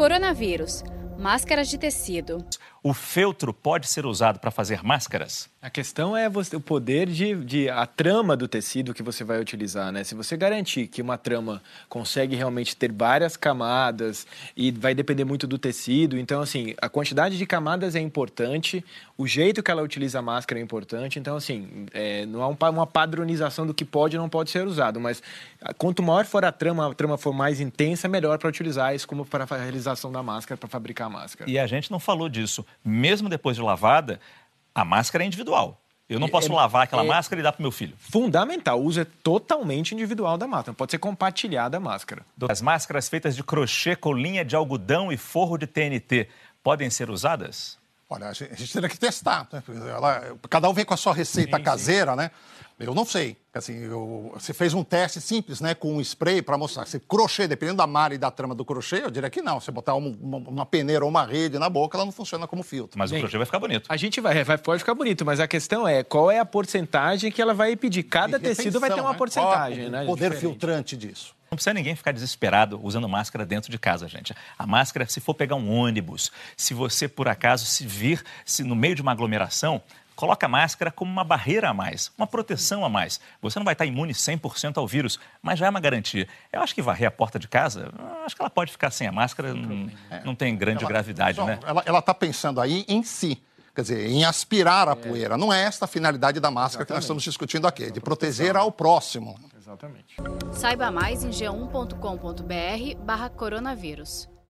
Coronavírus. Máscaras de tecido. O feltro pode ser usado para fazer máscaras? A questão é você, o poder de, de a trama do tecido que você vai utilizar, né? Se você garantir que uma trama consegue realmente ter várias camadas e vai depender muito do tecido, então assim a quantidade de camadas é importante, o jeito que ela utiliza a máscara é importante, então assim é, não há uma padronização do que pode e não pode ser usado, mas quanto maior for a trama, a trama for mais intensa, melhor para utilizar isso como para a realização da máscara, para fabricar a máscara. E a gente não falou disso. Mesmo depois de lavada, a máscara é individual. Eu não posso é, lavar aquela é, máscara e dar para meu filho. Fundamental. O uso é totalmente individual da máscara. Pode ser compartilhada a máscara. As máscaras feitas de crochê com linha de algodão e forro de TNT podem ser usadas? Olha, a gente, a gente teria que testar. Né? Ela, cada um vem com a sua receita sim, caseira, sim. né? Eu não sei. Assim, eu, você fez um teste simples, né, com um spray para mostrar. Se crochê, dependendo da malha e da trama do crochê, eu diria que não. Você botar uma, uma, peneira ou uma rede na boca, ela não funciona como filtro. Mas Bem, o crochê vai ficar bonito. A gente vai, vai, pode ficar bonito, mas a questão é qual é a porcentagem que ela vai pedir. Cada tecido vai ter uma né? porcentagem, qual né? O poder diferente. filtrante disso. Não precisa ninguém ficar desesperado usando máscara dentro de casa, gente. A máscara, se for pegar um ônibus, se você por acaso se vir se no meio de uma aglomeração, coloca a máscara como uma barreira a mais, uma proteção a mais. Você não vai estar imune 100% ao vírus, mas já é uma garantia. Eu acho que varrer a porta de casa, acho que ela pode ficar sem a máscara, não, não tem grande ela, gravidade, só, né? Ela está pensando aí em si. Quer dizer, em aspirar a é. poeira. Não é esta a finalidade da máscara Exatamente. que nós estamos discutindo aqui, de proteger ao próximo. Exatamente. Saiba mais em g1.com.br barra coronavírus.